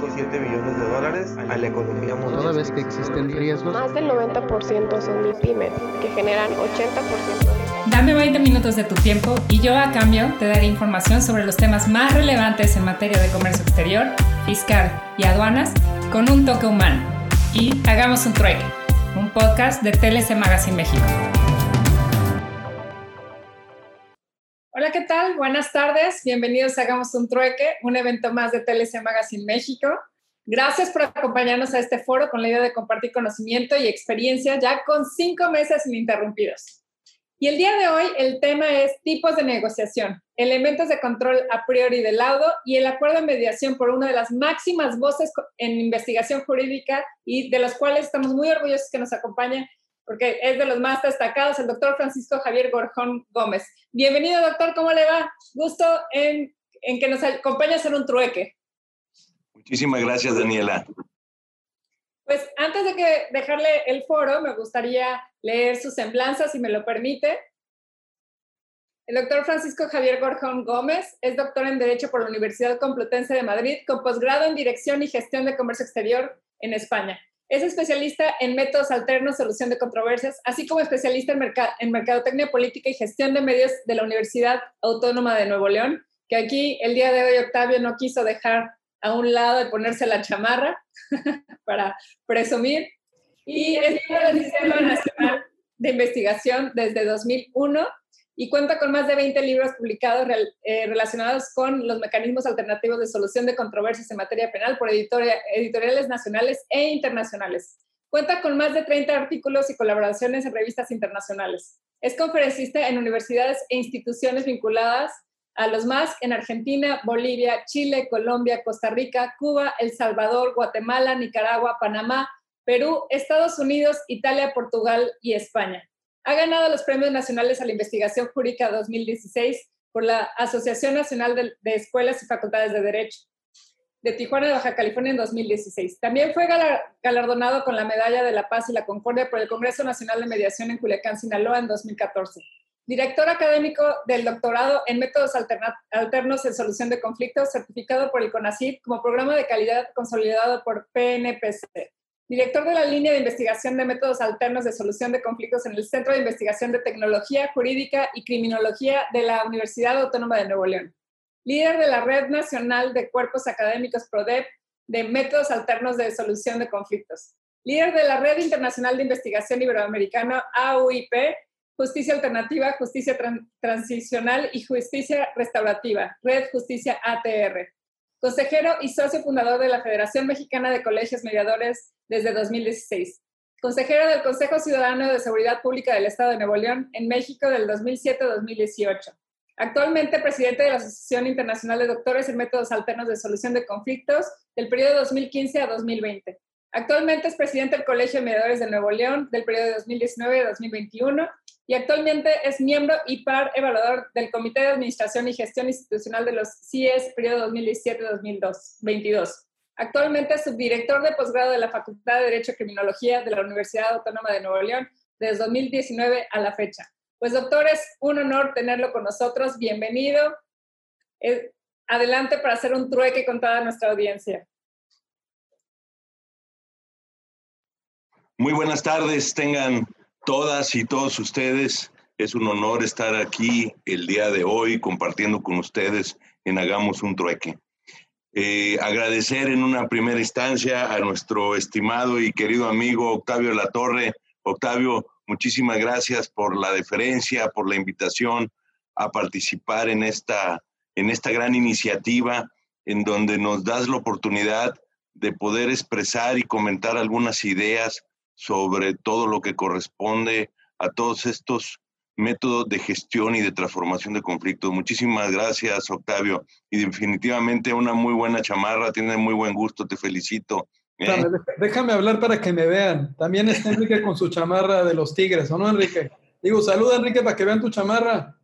1.7 millones de dólares a la economía mundial. Toda vez que existen riesgos, Más del 90% son MIPYMES, que generan 80% de Dame 20 minutos de tu tiempo y yo a cambio te daré información sobre los temas más relevantes en materia de comercio exterior, fiscal y aduanas con un toque humano. Y hagamos un trueque, un podcast de TLC Magazine México. Hola, ¿qué tal? Buenas tardes. Bienvenidos a Hagamos un trueque, un evento más de TLC Magazine México. Gracias por acompañarnos a este foro con la idea de compartir conocimiento y experiencia ya con cinco meses ininterrumpidos. Y el día de hoy el tema es tipos de negociación, elementos de control a priori del laudo y el acuerdo de mediación por una de las máximas voces en investigación jurídica y de los cuales estamos muy orgullosos que nos acompañe porque es de los más destacados, el doctor Francisco Javier Gorjón Gómez. Bienvenido, doctor, ¿cómo le va? Gusto en, en que nos acompañe a hacer un trueque. Muchísimas gracias, Daniela. Pues antes de que dejarle el foro, me gustaría leer su semblanza, si me lo permite. El doctor Francisco Javier Gorjón Gómez es doctor en Derecho por la Universidad Complutense de Madrid, con posgrado en Dirección y Gestión de Comercio Exterior en España. Es especialista en métodos alternos, solución de controversias, así como especialista en, en mercadotecnia política y gestión de medios de la Universidad Autónoma de Nuevo León, que aquí el día de hoy Octavio no quiso dejar a un lado de ponerse la chamarra para presumir. Y es miembro del Sistema Nacional de Investigación desde 2001 y cuenta con más de 20 libros publicados eh, relacionados con los mecanismos alternativos de solución de controversias en materia penal por editoria editoriales nacionales e internacionales. Cuenta con más de 30 artículos y colaboraciones en revistas internacionales. Es conferencista en universidades e instituciones vinculadas a los más en Argentina, Bolivia, Chile, Colombia, Costa Rica, Cuba, El Salvador, Guatemala, Nicaragua, Panamá, Perú, Estados Unidos, Italia, Portugal y España. Ha ganado los Premios Nacionales a la Investigación Jurídica 2016 por la Asociación Nacional de, Escuelas y Facultades de Derecho de Tijuana de Baja California en 2016. También fue galardonado con la Medalla de la Paz y la Concordia por el Congreso Nacional de Mediación en Culiacán, Sinaloa en 2014. Director académico del doctorado en métodos alternos en solución de conflictos, certificado por el CONACYT como programa de calidad consolidado por PNPC director de la línea de investigación de métodos alternos de solución de conflictos en el Centro de Investigación de Tecnología Jurídica y Criminología de la Universidad Autónoma de Nuevo León, líder de la Red Nacional de Cuerpos Académicos PRODEP de Métodos Alternos de Solución de Conflictos, líder de la Red Internacional de Investigación Iberoamericana AUIP, Justicia Alternativa, Justicia Tran Transicional y Justicia Restaurativa, Red Justicia ATR, consejero y socio fundador de la Federación Mexicana de Colegios Mediadores desde 2016, consejero del Consejo Ciudadano de Seguridad Pública del Estado de Nuevo León en México del 2007 2018. Actualmente presidente de la Asociación Internacional de Doctores en Métodos Alternos de Solución de Conflictos del periodo 2015 a 2020. Actualmente es presidente del Colegio de Mediadores de Nuevo León del periodo de 2019 a 2021 y actualmente es miembro y par evaluador del Comité de Administración y Gestión Institucional de los CIES periodo 2017-2022. Actualmente es subdirector de posgrado de la Facultad de Derecho y Criminología de la Universidad Autónoma de Nuevo León desde 2019 a la fecha. Pues doctor, es un honor tenerlo con nosotros. Bienvenido. Eh, adelante para hacer un trueque con toda nuestra audiencia. Muy buenas tardes, tengan todas y todos ustedes. Es un honor estar aquí el día de hoy compartiendo con ustedes en Hagamos un trueque. Eh, agradecer en una primera instancia a nuestro estimado y querido amigo Octavio Latorre. Octavio, muchísimas gracias por la deferencia, por la invitación a participar en esta, en esta gran iniciativa en donde nos das la oportunidad de poder expresar y comentar algunas ideas sobre todo lo que corresponde a todos estos métodos de gestión y de transformación de conflictos. Muchísimas gracias, Octavio. Y definitivamente una muy buena chamarra, tiene muy buen gusto, te felicito. ¿eh? Déjame hablar para que me vean. También está Enrique con su chamarra de los Tigres, ¿o no, Enrique? Digo, saluda, Enrique, para que vean tu chamarra.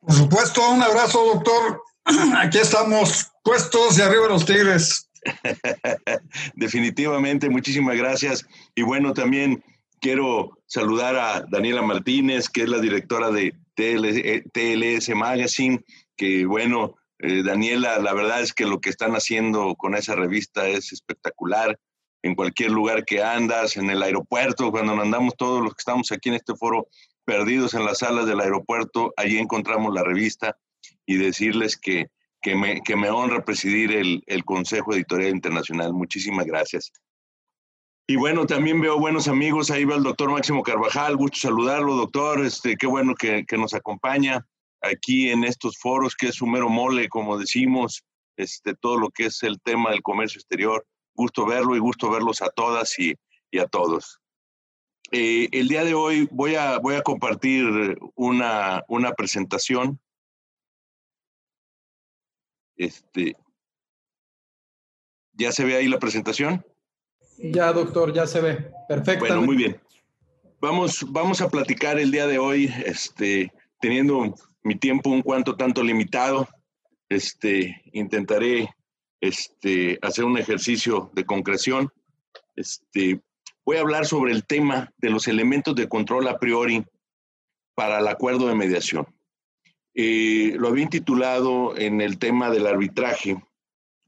Por supuesto, un abrazo, doctor. Aquí estamos puestos y arriba los Tigres. Definitivamente, muchísimas gracias. Y bueno, también quiero saludar a Daniela Martínez, que es la directora de TLS, Magazine, que bueno, eh, Daniela, la verdad es que lo que están haciendo con esa revista es espectacular. En cualquier lugar que andas, en el aeropuerto, cuando andamos todos los que estamos aquí en este foro perdidos en las salas del aeropuerto, allí encontramos la revista y decirles que que me, que me honra presidir el, el Consejo Editorial Internacional. Muchísimas gracias. Y bueno, también veo buenos amigos, ahí va el doctor Máximo Carvajal, gusto saludarlo, doctor, este, qué bueno que, que, nos acompaña aquí en estos foros, que es su mero mole, como decimos, este, todo lo que es el tema del comercio exterior. Gusto verlo y gusto verlos a todas y, y a todos. Eh, el día de hoy voy a, voy a compartir una, una presentación este, ¿Ya se ve ahí la presentación? Ya, doctor, ya se ve. Perfectamente. Bueno, muy bien. Vamos, vamos a platicar el día de hoy, este, teniendo mi tiempo un cuanto tanto limitado, este, intentaré este, hacer un ejercicio de concreción. Este, voy a hablar sobre el tema de los elementos de control a priori para el acuerdo de mediación. Eh, lo había titulado en el tema del arbitraje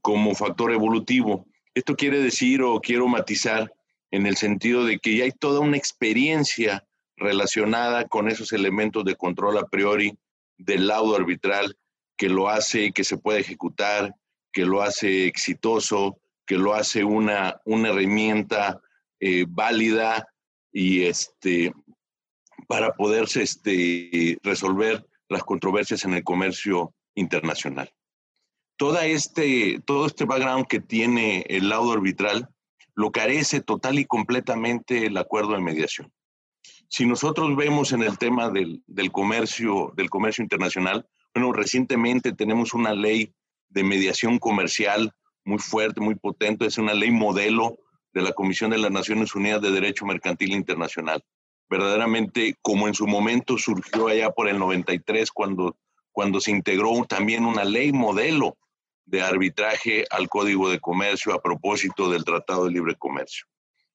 como factor evolutivo. Esto quiere decir o quiero matizar en el sentido de que ya hay toda una experiencia relacionada con esos elementos de control a priori del laudo arbitral que lo hace que se pueda ejecutar, que lo hace exitoso, que lo hace una, una herramienta eh, válida y este, para poderse este, resolver las controversias en el comercio internacional. Toda este, todo este background que tiene el laudo arbitral lo carece total y completamente el acuerdo de mediación. Si nosotros vemos en el tema del, del comercio, del comercio internacional, bueno, recientemente tenemos una ley de mediación comercial muy fuerte, muy potente, es una ley modelo de la Comisión de las Naciones Unidas de Derecho Mercantil Internacional verdaderamente como en su momento surgió allá por el 93 cuando, cuando se integró también una ley modelo de arbitraje al Código de Comercio a propósito del Tratado de Libre Comercio.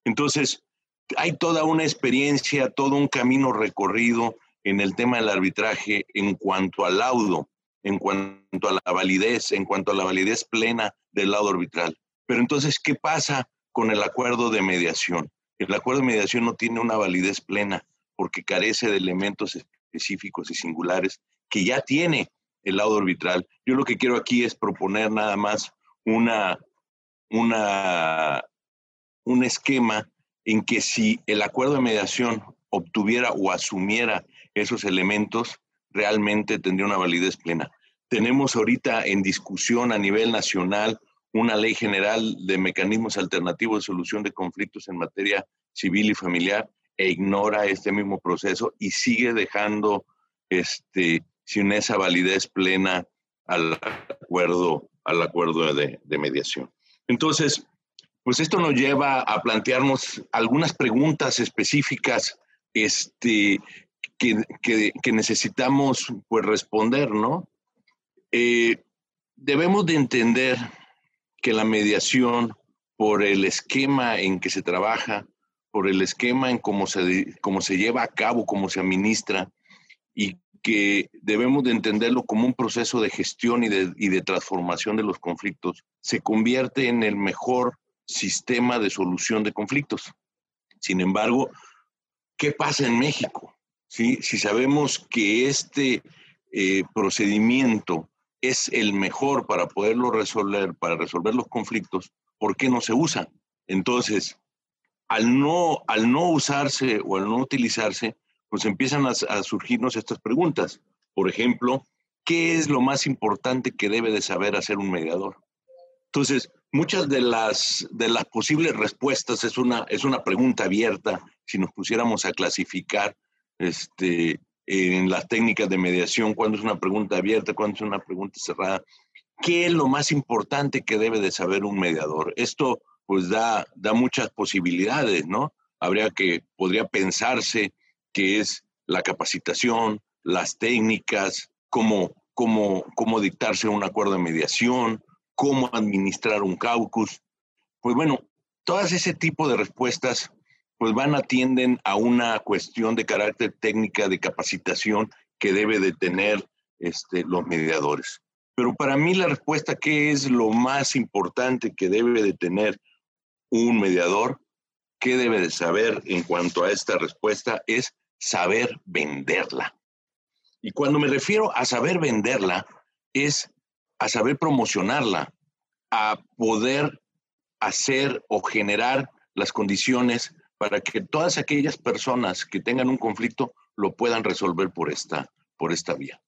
Entonces, hay toda una experiencia, todo un camino recorrido en el tema del arbitraje en cuanto al laudo, en cuanto a la validez, en cuanto a la validez plena del laudo arbitral. Pero entonces, ¿qué pasa con el acuerdo de mediación? El acuerdo de mediación no tiene una validez plena porque carece de elementos específicos y singulares que ya tiene el laudo arbitral. Yo lo que quiero aquí es proponer nada más una, una, un esquema en que si el acuerdo de mediación obtuviera o asumiera esos elementos, realmente tendría una validez plena. Tenemos ahorita en discusión a nivel nacional una ley general de mecanismos alternativos de solución de conflictos en materia civil y familiar e ignora este mismo proceso y sigue dejando este, sin esa validez plena al acuerdo, al acuerdo de, mediación. Entonces, pues esto nos lleva a plantearnos algunas preguntas específicas este, que, que, que necesitamos pues, responder, ¿no? Eh, debemos de entender que la mediación, por el esquema en que se trabaja, por el esquema en cómo se, cómo se lleva a cabo, cómo se administra, y que debemos de entenderlo como un proceso de gestión y de, y de transformación de los conflictos, se convierte en el mejor sistema de solución de conflictos. Sin embargo, ¿qué pasa en México? ¿Sí? Si sabemos que este eh, procedimiento es el mejor para poderlo resolver, para resolver los conflictos, ¿por qué no se usa? Entonces, al no, al no usarse o al no utilizarse, pues empiezan a, surgirnos estas preguntas. Por ejemplo, ¿qué es lo más importante que debe de saber hacer un mediador? Entonces, muchas de las, de las posibles respuestas es una, es una pregunta abierta. Si nos pusiéramos a clasificar este, en las técnicas de mediación, cuándo es una pregunta abierta, cuándo es una pregunta cerrada, ¿qué es lo más importante que debe de saber un mediador? Esto pues da, da muchas posibilidades, ¿no? Habría que, podría pensarse que es la capacitación, las técnicas, cómo, cómo, cómo dictarse un acuerdo de mediación, cómo administrar un caucus. Pues bueno, todas ese tipo de respuestas pues van atienden a una cuestión de carácter técnica de capacitación que debe de tener este, los mediadores. Pero para mí la respuesta, ¿qué es lo más importante que debe de tener un mediador? ¿Qué debe de saber en cuanto a esta respuesta? Es saber venderla. Y cuando me refiero a saber venderla, es a saber promocionarla, a poder hacer o generar las condiciones para que todas aquellas personas que tengan un conflicto lo puedan resolver por esta, por esta vía.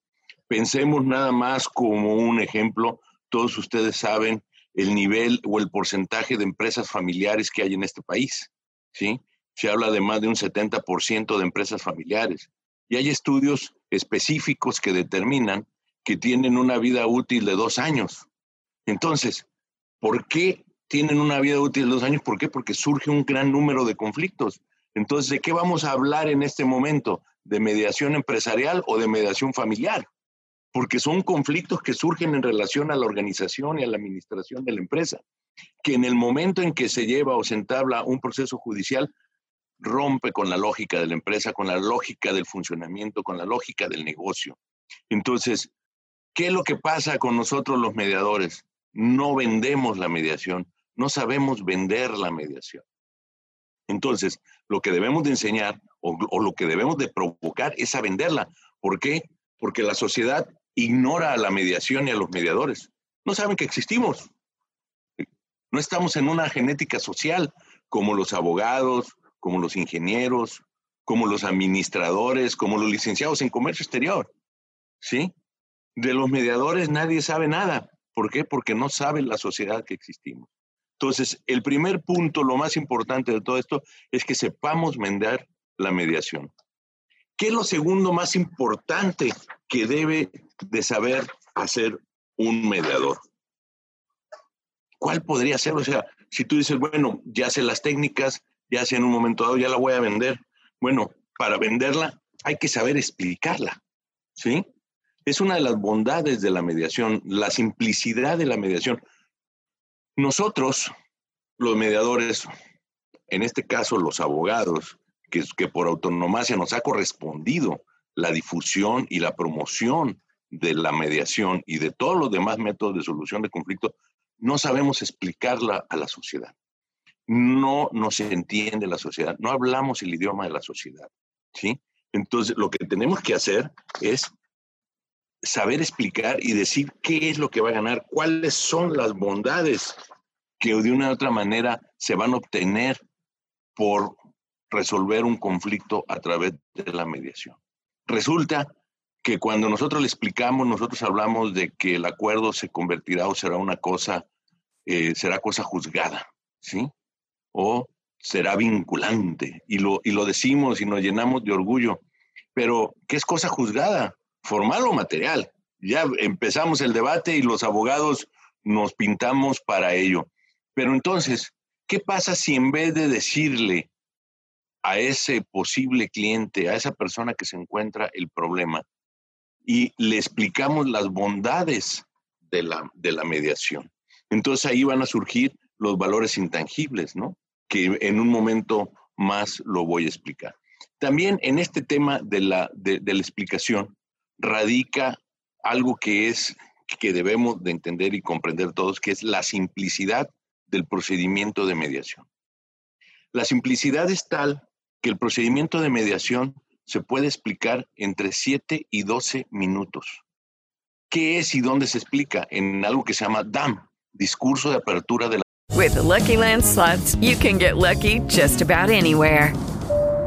Pensemos nada más como un ejemplo, todos ustedes saben el nivel o el porcentaje de empresas familiares que hay en este país, ¿sí? Se habla de más de un 70% de empresas familiares y hay estudios específicos que determinan que tienen una vida útil de dos años. Entonces, ¿por qué tienen una vida útil de dos años? ¿Por qué? Porque surge un gran número de conflictos. Entonces, ¿de qué vamos a hablar en este momento? ¿De mediación empresarial o de mediación familiar? Porque son conflictos que surgen en relación a la organización y a la administración de la empresa, que en el momento en que se lleva o se entabla un proceso judicial, rompe con la lógica de la empresa, con la lógica del funcionamiento, con la lógica del negocio. Entonces, ¿Qué es lo que pasa con nosotros los mediadores? No vendemos la mediación, no sabemos vender la mediación. Entonces, lo que debemos de enseñar o, lo que debemos de provocar es a venderla. ¿Por qué? Porque la sociedad ignora a la mediación y a los mediadores. No saben que existimos. No estamos en una genética social como los abogados, como los ingenieros, como los administradores, como los licenciados en comercio exterior. ¿Sí? De los mediadores nadie sabe nada. ¿Por qué? Porque no sabe la sociedad que existimos. Entonces, el primer punto, lo más importante de todo esto, es que sepamos vender la mediación. ¿Qué es lo segundo más importante que debe de saber hacer un mediador? ¿Cuál podría ser? O sea, si tú dices, bueno, ya sé las técnicas, ya sé en un momento dado, ya la voy a vender. Bueno, para venderla hay que saber explicarla, ¿sí? Es una de las bondades de la mediación, la simplicidad de la mediación. Nosotros, los mediadores, en este caso los abogados, que, que por autonomía nos ha correspondido la difusión y la promoción de la mediación y de todos los demás métodos de solución de conflicto, no sabemos explicarla a la sociedad. No nos entiende la sociedad, no hablamos el idioma de la sociedad, ¿sí? Entonces, lo que tenemos que hacer es saber explicar y decir qué es lo que va a ganar, cuáles son las bondades que de una u otra manera se van a obtener por resolver un conflicto a través de la mediación. Resulta que cuando nosotros le explicamos, nosotros hablamos de que el acuerdo se convertirá o será una cosa, eh, será cosa juzgada, ¿sí? O será vinculante. Y lo, y lo decimos y nos llenamos de orgullo. Pero, ¿qué es cosa juzgada? Formal o material. Ya empezamos el debate y los abogados nos pintamos para ello. Pero entonces, ¿qué pasa si en vez de decirle a ese posible cliente, a esa persona que se encuentra el problema, y le explicamos las bondades de la, de la mediación? Entonces ahí van a surgir los valores intangibles, ¿no? Que en un momento más lo voy a explicar. También en este tema de la, de, de la explicación, radica algo que es que debemos de entender y comprender todos, que es la simplicidad del procedimiento de mediación. La simplicidad es tal que el procedimiento de mediación se puede explicar entre 7 y 12 minutos. qué es y dónde se explica en algo que se llama DAM, Discurso de Apertura de la With Lucky Land slots, you can get lucky just about anywhere.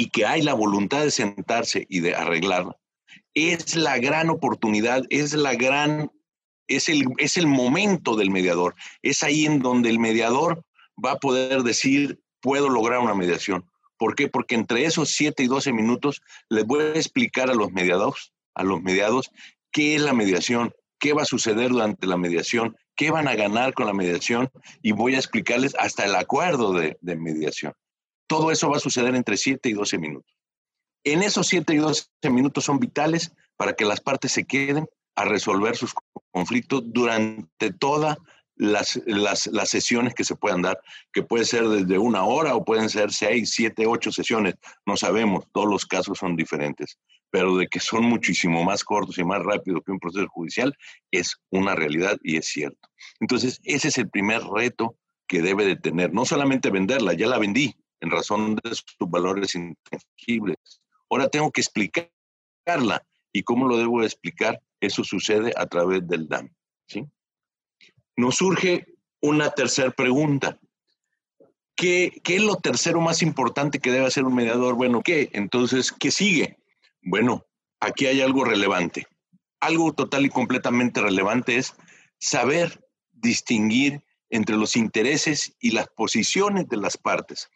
y que hay la voluntad de sentarse y de arreglar, es la gran oportunidad, es la gran, es el, es el momento del mediador. Es ahí en donde el mediador va a poder decir, puedo lograr una mediación. ¿Por qué? Porque entre esos 7 y 12 minutos les voy a explicar a los mediados, a los mediados, qué es la mediación, qué va a suceder durante la mediación, qué van a ganar con la mediación y voy a explicarles hasta el acuerdo de, de mediación. Todo eso va a suceder entre 7 y 12 minutos. En esos 7 y 12 minutos son vitales para que las partes se queden a resolver sus conflictos durante todas las, las, las, sesiones que se puedan dar, que puede ser desde una hora o pueden ser 6, 7, 8 sesiones, no sabemos, todos los casos son diferentes, pero de que son muchísimo más cortos y más rápidos que un proceso judicial es una realidad y es cierto. Entonces, ese es el primer reto que debe de tener, no solamente venderla, ya la vendí en razón de sus valores intangibles. Ahora tengo que explicarla. ¿Y cómo lo debo de explicar? Eso sucede a través del DAM. ¿sí? Nos surge una tercera pregunta. ¿Qué, ¿Qué, es lo tercero más importante que debe hacer un mediador? Bueno, ¿qué? Entonces, ¿qué sigue? Bueno, aquí hay algo relevante. Algo total y completamente relevante es saber distinguir entre los intereses y las posiciones de las partes.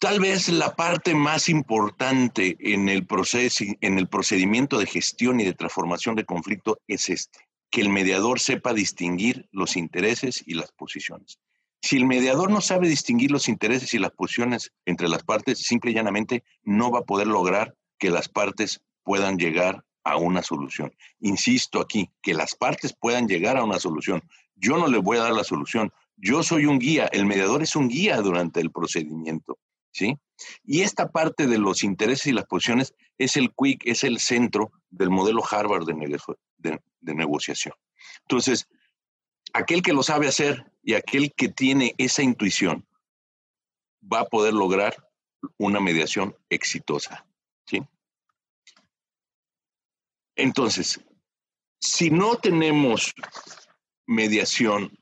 Tal vez la parte más importante en el, proceso, en el procedimiento de gestión y de transformación de conflicto es este, que el mediador sepa distinguir los intereses y las posiciones. Si el mediador no sabe distinguir los intereses y las posiciones entre las partes, simple y llanamente no va a poder lograr que las partes puedan llegar a una solución. Insisto aquí, que las partes puedan llegar a una solución. Yo no le voy a dar la solución. Yo soy un guía, el mediador es un guía durante el procedimiento. ¿Sí? Y esta parte de los intereses y las posiciones es el quick, es el centro del modelo Harvard de, negociación. Entonces, aquel que lo sabe hacer y aquel que tiene esa intuición va a poder lograr una mediación exitosa. ¿sí? Entonces, si no tenemos mediación,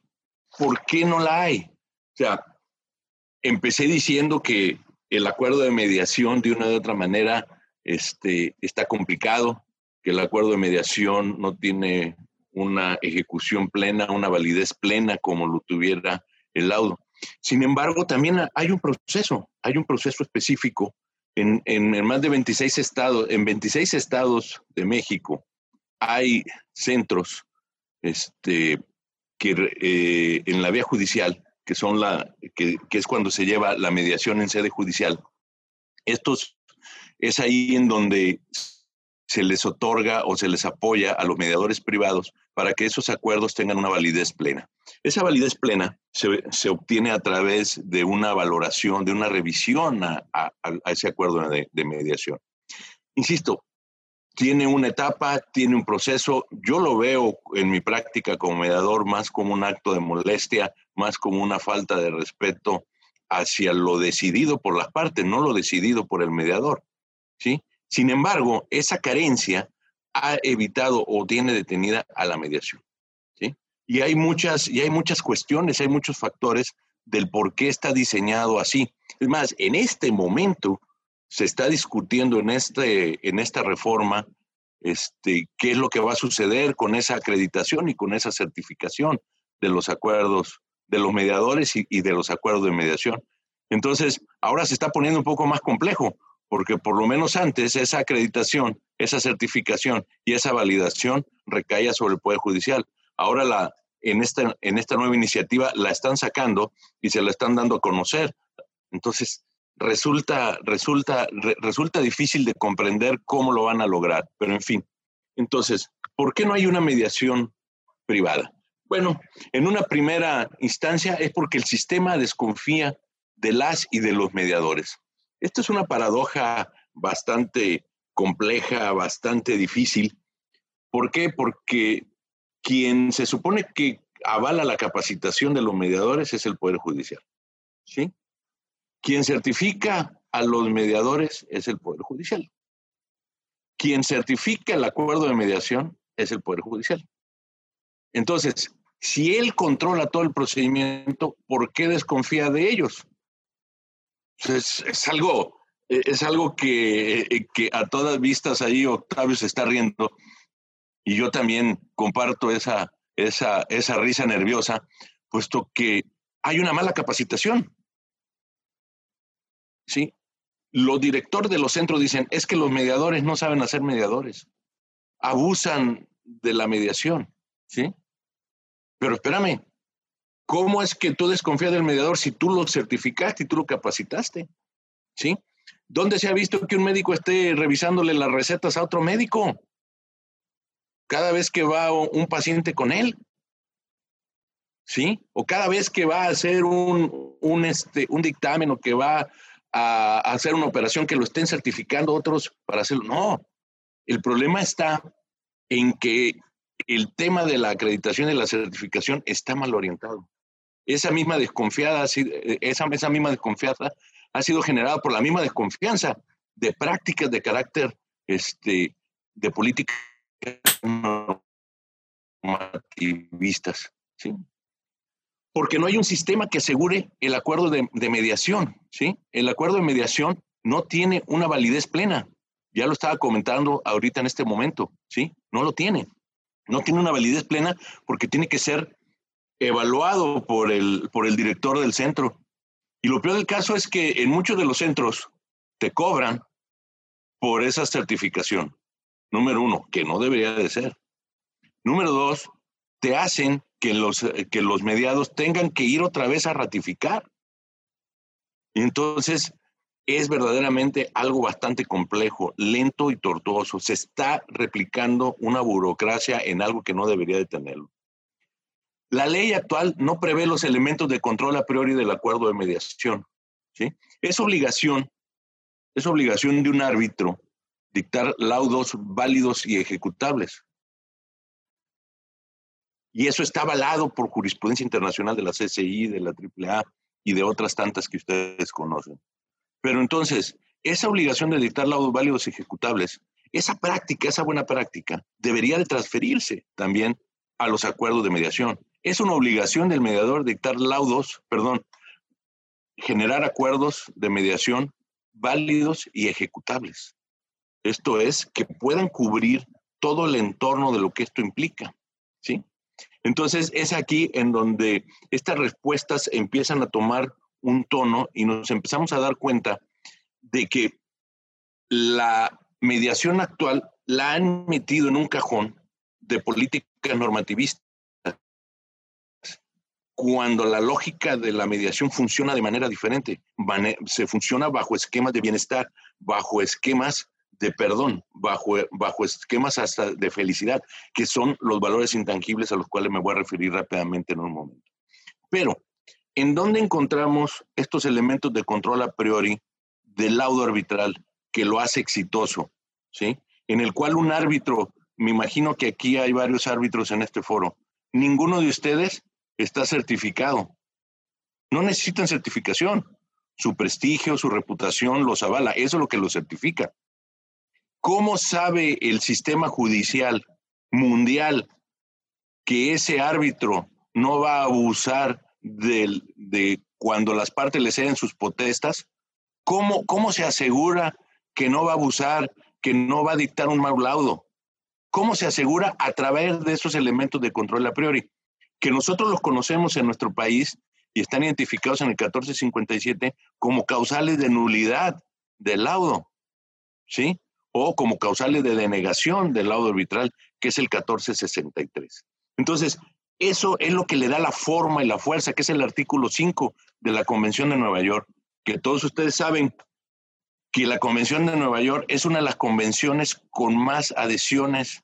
¿por qué no la hay? O sea, empecé diciendo que el acuerdo de mediación de una u otra manera este, está complicado, que el acuerdo de mediación no tiene una ejecución plena, una validez plena como lo tuviera el laudo. Sin embargo, también hay un proceso, hay un proceso específico en, en, más de 26 estados, en 26 estados de México hay centros este, que eh, en la vía judicial, que son la, que, que, es cuando se lleva la mediación en sede judicial. Estos es ahí en donde se les otorga o se les apoya a los mediadores privados para que esos acuerdos tengan una validez plena. Esa validez plena se, se obtiene a través de una valoración, de una revisión a, a, a ese acuerdo de, de, mediación. Insisto, tiene una etapa, tiene un proceso. Yo lo veo en mi práctica como mediador más como un acto de molestia, más como una falta de respeto hacia lo decidido por las partes, no lo decidido por el mediador. ¿sí? Sin embargo, esa carencia ha evitado o tiene detenida a la mediación. ¿sí? Y, hay muchas, y hay muchas cuestiones, hay muchos factores del por qué está diseñado así. Es más, en este momento se está discutiendo en, este, en esta reforma este, qué es lo que va a suceder con esa acreditación y con esa certificación de los acuerdos, de los mediadores y, de los acuerdos de mediación. Entonces, ahora se está poniendo un poco más complejo, porque por lo menos antes esa acreditación, esa certificación y esa validación recaía sobre el Poder Judicial. Ahora la, en, esta, en esta nueva iniciativa la están sacando y se la están dando a conocer. Entonces, resulta, resulta, re, resulta difícil de comprender cómo lo van a lograr, pero en fin. Entonces, ¿por qué no hay una mediación privada. Bueno, en una primera instancia es porque el sistema desconfía de las y de los mediadores. Esto es una paradoja bastante compleja, bastante difícil. ¿Por qué? Porque quien se supone que avala la capacitación de los mediadores es el Poder Judicial. ¿Sí? Quien certifica a los mediadores es el Poder Judicial. Quien certifica el acuerdo de mediación es el Poder Judicial. Entonces, si él controla todo el procedimiento, ¿por qué desconfía de ellos? Es, es algo, es algo que, que, a todas vistas ahí Octavio se está riendo y yo también comparto esa, esa, esa risa nerviosa, puesto que hay una mala capacitación. ¿Sí? Los directores de los centros dicen, es que los mediadores no saben hacer mediadores, abusan de la mediación, ¿sí? Pero espérame, ¿cómo es que tú desconfías del mediador si tú lo certificaste y tú lo capacitaste? ¿Sí? ¿Dónde se ha visto que un médico esté revisándole las recetas a otro médico? Cada vez que va un paciente con él. ¿Sí? O cada vez que va a hacer un, un, este, un dictamen o que va a hacer una operación que lo estén certificando otros para hacerlo. No, el problema está en que el tema de la acreditación y la certificación está mal orientado. Esa misma desconfiada, esa, esa misma desconfianza ha sido generada por la misma desconfianza de prácticas de carácter este, de políticas normativistas. ¿sí? porque no hay un sistema que asegure el acuerdo de, mediación, ¿sí? El acuerdo de mediación no tiene una validez plena. Ya lo estaba comentando ahorita en este momento, ¿sí? No lo tiene. No tiene una validez plena porque tiene que ser evaluado por el, por el director del centro. Y lo peor del caso es que en muchos de los centros te cobran por esa certificación. Número uno, que no debería de ser. Número dos, te hacen que los, que los mediados tengan que ir otra vez a ratificar. Y entonces es verdaderamente algo bastante complejo, lento y tortuoso. Se está replicando una burocracia en algo que no debería de tenerlo. La ley actual no prevé los elementos de control a priori del acuerdo de mediación. ¿sí? Es obligación, es obligación de un árbitro dictar laudos válidos y ejecutables. Y eso está avalado por jurisprudencia internacional de la CCI, de la AAA y de otras tantas que ustedes conocen. Pero entonces, esa obligación de dictar laudos válidos ejecutables, esa práctica, esa buena práctica, debería de transferirse también a los acuerdos de mediación. Es una obligación del mediador dictar laudos, perdón, generar acuerdos de mediación válidos y ejecutables. Esto es, que puedan cubrir todo el entorno de lo que esto implica. ¿sí? Entonces es aquí en donde estas respuestas empiezan a tomar un tono y nos empezamos a dar cuenta de que la mediación actual la han metido en un cajón de política normativista cuando la lógica de la mediación funciona de manera diferente. Se funciona bajo esquemas de bienestar, bajo esquemas de perdón, bajo, bajo esquemas hasta de felicidad, que son los valores intangibles a los cuales me voy a referir rápidamente en un momento. Pero, ¿en dónde encontramos estos elementos de control a priori del laudo arbitral que lo hace exitoso? ¿Sí? En el cual un árbitro, me imagino que aquí hay varios árbitros en este foro, ninguno de ustedes está certificado. No necesitan certificación. Su prestigio, su reputación los avala. Eso es lo que los certifica. ¿Cómo sabe el sistema judicial mundial que ese árbitro no va a abusar de, cuando las partes le ceden sus protestas? ¿Cómo, ¿Cómo se asegura que no va a abusar, que no va a dictar un mal laudo? ¿Cómo se asegura a través de esos elementos de control a priori? Que nosotros los conocemos en nuestro país y están identificados en el 1457 como causales de nulidad del laudo. ¿Sí? o como causales de denegación del laudo arbitral, que es el 1463. Entonces, eso es lo que le da la forma y la fuerza, que es el artículo 5 de la Convención de Nueva York, que todos ustedes saben que la Convención de Nueva York es una de las convenciones con más adhesiones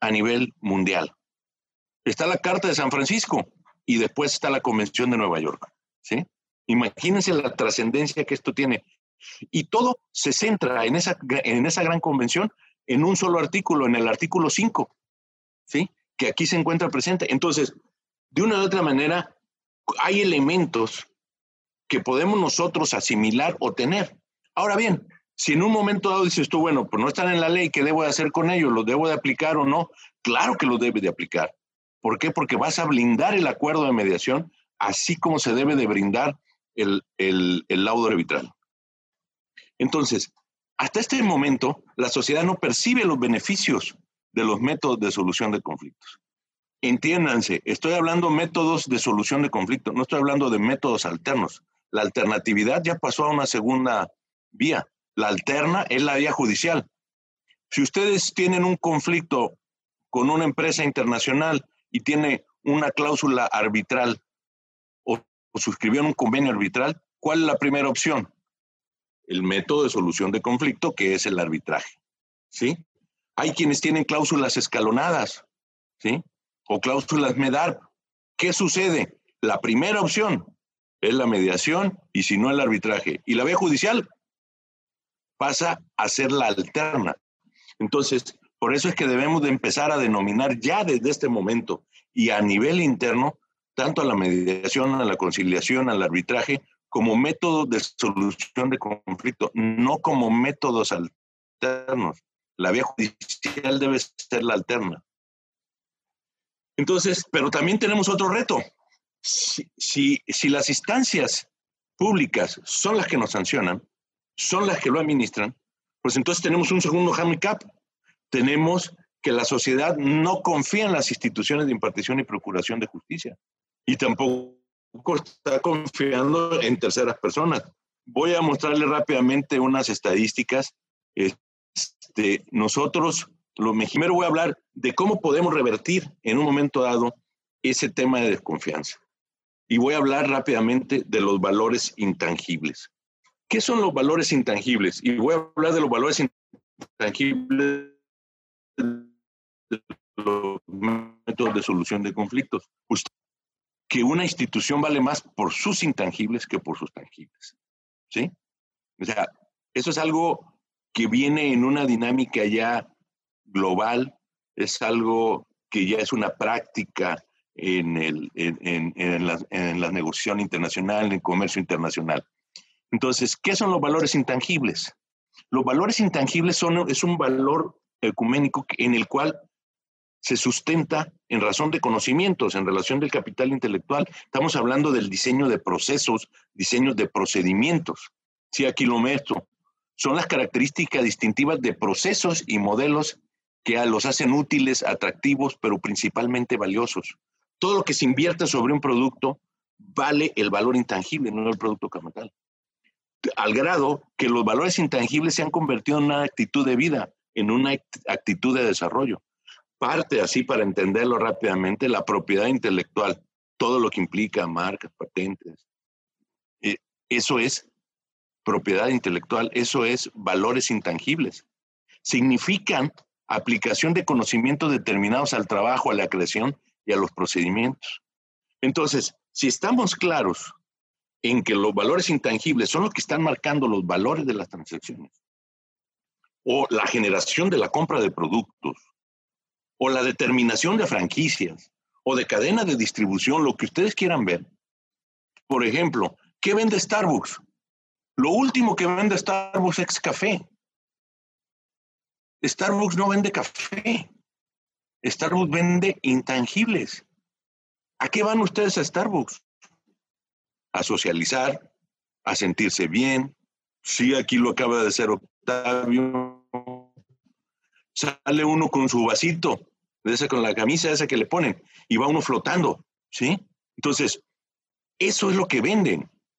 a nivel mundial. está la Carta de San Francisco y después está la Convención de Nueva York. ¿sí? Imagínense la trascendencia que esto tiene. Y todo se centra en esa, en esa gran convención en un solo artículo, en el artículo 5, ¿sí? Que aquí se encuentra presente. Entonces, de una u otra manera, hay elementos que podemos nosotros asimilar o tener. Ahora bien, si en un momento dado dices tú, bueno, pues no están en la ley, ¿qué debo de hacer con ellos? ¿Los debo de aplicar o no? Claro que los debe de aplicar. ¿Por qué? Porque vas a blindar el acuerdo de mediación, así como se debe de brindar el, el, el laudo arbitral. Entonces, hasta este momento, la sociedad no percibe los beneficios de los métodos de solución de conflictos. Entiéndanse, estoy hablando métodos de solución de conflictos, no estoy hablando de métodos alternos. La alternatividad ya pasó a una segunda vía. La alterna es la vía judicial. Si ustedes tienen un conflicto con una empresa internacional y tiene una cláusula arbitral o, o un convenio arbitral, ¿cuál es la primera opción? El método de solución de conflicto, que es el arbitraje. ¿Sí? Hay quienes tienen cláusulas escalonadas, ¿sí? O cláusulas MEDAR. ¿Qué sucede? La primera opción es la mediación y si no el arbitraje. Y la vía judicial pasa a ser la alterna. Entonces, por eso es que debemos de empezar a denominar ya desde este momento y a nivel interno, tanto a la mediación, a la conciliación, al arbitraje, como método de solución de conflicto, no como métodos alternos. La vía judicial debe ser la alterna. Entonces, pero también tenemos otro reto. Si, si, las instancias públicas son las que nos sancionan, son las que lo administran, pues entonces tenemos un segundo handicap. Tenemos que la sociedad no confía en las instituciones de impartición y procuración de justicia y tampoco está confiando en terceras personas. Voy a mostrarle rápidamente unas estadísticas. Este, nosotros, lo primero voy a hablar de cómo podemos revertir en un momento dado ese tema de desconfianza. Y voy a hablar rápidamente de los valores intangibles. ¿Qué son los valores intangibles? Y voy a hablar de los valores intangibles de los métodos de solución de conflictos. que una institución vale más por sus intangibles que por sus tangibles. ¿Sí? O sea, eso es algo que viene en una dinámica ya global, es algo que ya es una práctica en, el, en, en, en, la, en la negociación internacional, en el comercio internacional. Entonces, ¿qué son los valores intangibles? Los valores intangibles son, es un valor ecuménico en el cual se sustenta en razón de conocimientos, en relación del capital intelectual. Estamos hablando del diseño de procesos, diseño de procedimientos. Sí, aquí lo meto. Son las características distintivas de procesos y modelos que los hacen útiles, atractivos, pero principalmente valiosos. Todo lo que se invierte sobre un producto vale el valor intangible, no el producto capital al grado que los valores intangibles se han convertido en una actitud de vida, en una actitud de desarrollo. Parte así para entenderlo rápidamente la propiedad intelectual, todo lo que implica marcas, patentes. Eh, eso es propiedad intelectual, eso es valores intangibles. Significan aplicación de conocimientos determinados al trabajo, a la creación y a los procedimientos. Entonces, si estamos claros en que los valores intangibles son los que están marcando los valores de las transacciones, o la generación de la compra de productos, o la determinación de franquicias, o de cadena de distribución, lo que ustedes quieran ver. Por ejemplo, ¿qué vende Starbucks? Lo último que vende Starbucks es café. Starbucks no vende café. Starbucks vende intangibles. ¿A qué van ustedes a Starbucks? a socializar, a sentirse bien. Sí, aquí lo acaba de hacer Octavio. Sale uno con su vasito, de con la camisa esa que le ponen, y va uno flotando, ¿sí? Entonces, eso es lo que venden.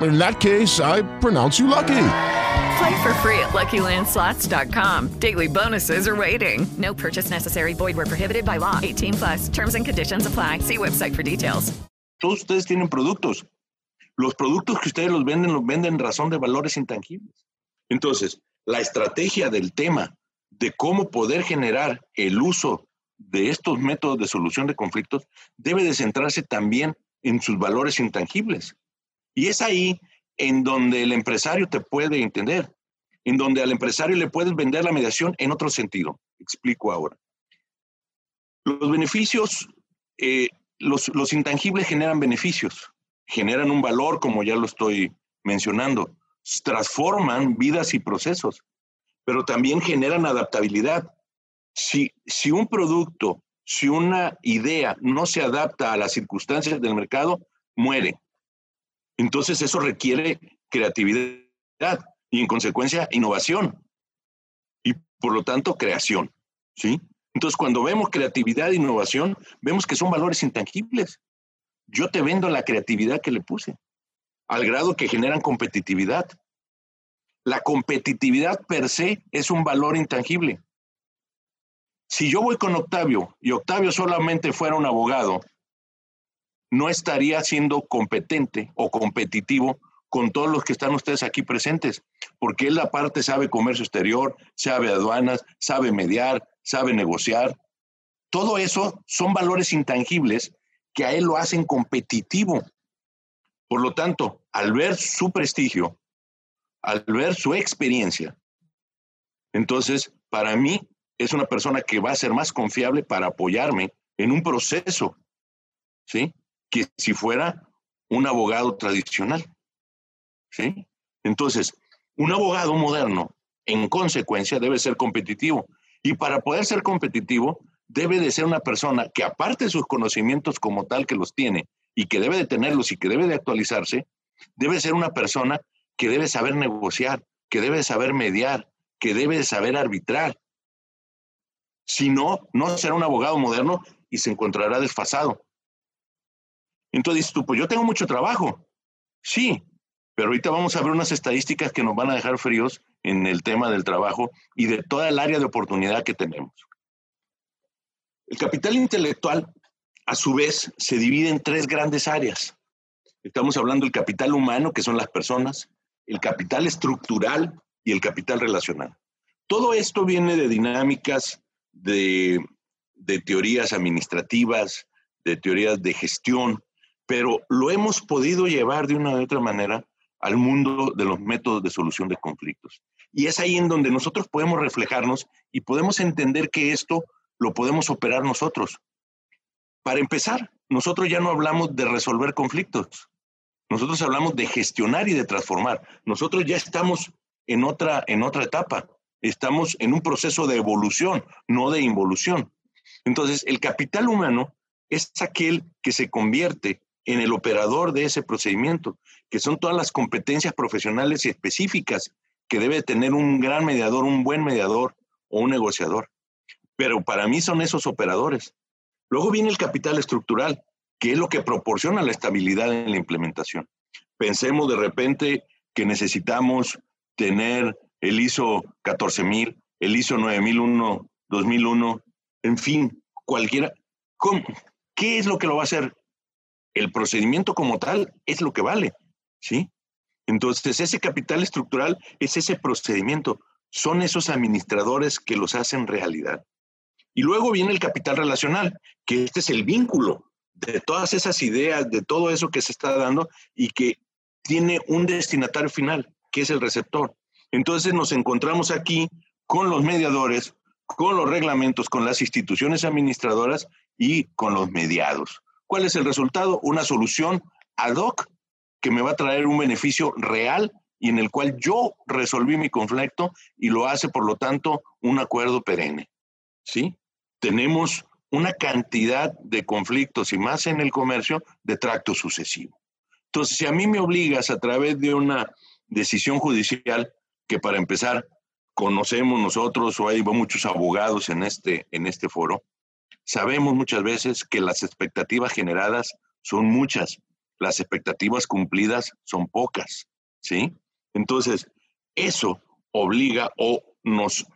In that case, I pronounce you lucky. Play for free at LuckyLandSlots.com. Daily bonuses are waiting. No purchase necessary. Void were prohibited by law. 18 plus. Terms and conditions apply. See website for details. Todos ustedes tienen productos. Los productos que ustedes los venden, los venden en razón de valores intangibles. Entonces, la estrategia del tema de cómo poder generar el uso de estos métodos de solución de conflictos debe de centrarse también en sus valores intangibles. Y es ahí en donde el empresario te puede entender, en donde al empresario le puedes vender la mediación en otro sentido. Explico ahora. Los beneficios, eh, los, los intangibles generan beneficios, generan un valor, como ya lo estoy mencionando, transforman vidas y procesos, pero también generan adaptabilidad. Si, si un producto, si una idea no se adapta a las circunstancias del mercado, muere. Entonces eso requiere creatividad y en consecuencia innovación y por lo tanto creación, ¿sí? Entonces cuando vemos creatividad e innovación, vemos que son valores intangibles. Yo te vendo la creatividad que le puse, al grado que generan competitividad. La competitividad per se es un valor intangible. Si yo voy con Octavio y Octavio solamente fuera un abogado, no estaría siendo competente o competitivo con todos los que están ustedes aquí presentes, porque él aparte sabe comercio exterior, sabe aduanas, sabe mediar, sabe negociar. Todo eso son valores intangibles que a él lo hacen competitivo. Por lo tanto, al ver su prestigio, al ver su experiencia, entonces, para mí, es una persona que va a ser más confiable para apoyarme en un proceso, ¿sí? Que si fuera un abogado tradicional, ¿sí? Entonces, un abogado moderno, en consecuencia, debe ser competitivo. Y para poder ser competitivo, debe de ser una persona que aparte de sus conocimientos como tal que los tiene y que debe de tenerlos y que debe de actualizarse, debe ser una persona que debe saber negociar, que debe saber mediar, que debe saber arbitrar. Si no, no será un abogado moderno y se encontrará desfasado. Entonces dices tú, pues yo tengo mucho trabajo. Sí, pero ahorita vamos a ver unas estadísticas que nos van a dejar fríos en el tema del trabajo y de toda el área de oportunidad que tenemos. El capital intelectual, a su vez, se divide en tres grandes áreas. Estamos hablando del capital humano, que son las personas, el capital estructural y el capital relacional. Todo esto viene de dinámicas de, de teorías administrativas, de teorías de gestión, pero lo hemos podido llevar de una u otra manera al mundo de los métodos de solución de conflictos. Y es ahí en donde nosotros podemos reflejarnos y podemos entender que esto lo podemos operar nosotros. Para empezar, nosotros ya no hablamos de resolver conflictos, nosotros hablamos de gestionar y de transformar. Nosotros ya estamos en otra, en otra etapa, estamos en un proceso de evolución, no de involución. Entonces, el capital humano es aquel que se convierte en el operador de ese procedimiento, que son todas las competencias profesionales y específicas que debe tener un gran mediador, un buen mediador o un negociador. Pero para mí son esos operadores. Luego viene el capital estructural, que es lo que proporciona la estabilidad en la implementación. Pensemos de repente que necesitamos tener el ISO 14000, el ISO 9001, 2001, en fin, cualquiera. ¿Qué es lo que lo va a hacer? El procedimiento como tal es lo que vale, ¿sí? Entonces, ese capital estructural es ese procedimiento, son esos administradores que los hacen realidad. Y luego viene el capital relacional, que este es el vínculo de todas esas ideas, de todo eso que se está dando y que tiene un destinatario final, que es el receptor. Entonces nos encontramos aquí con los mediadores, con los reglamentos, con las instituciones administradoras y con los mediados. ¿Cuál es el resultado? Una solución ad hoc que me va a traer un beneficio real y en el cual yo resolví mi conflicto y lo hace, por lo tanto, un acuerdo perenne. ¿Sí? tenemos una cantidad de conflictos y más en el comercio de tracto sucesivo. Entonces, si a mí me obligas a través de una decisión judicial, que para empezar conocemos nosotros o hay muchos abogados en este, en este foro, sabemos muchas veces que las expectativas generadas son muchas, las expectativas cumplidas son pocas, ¿sí? Entonces, eso obliga o nos,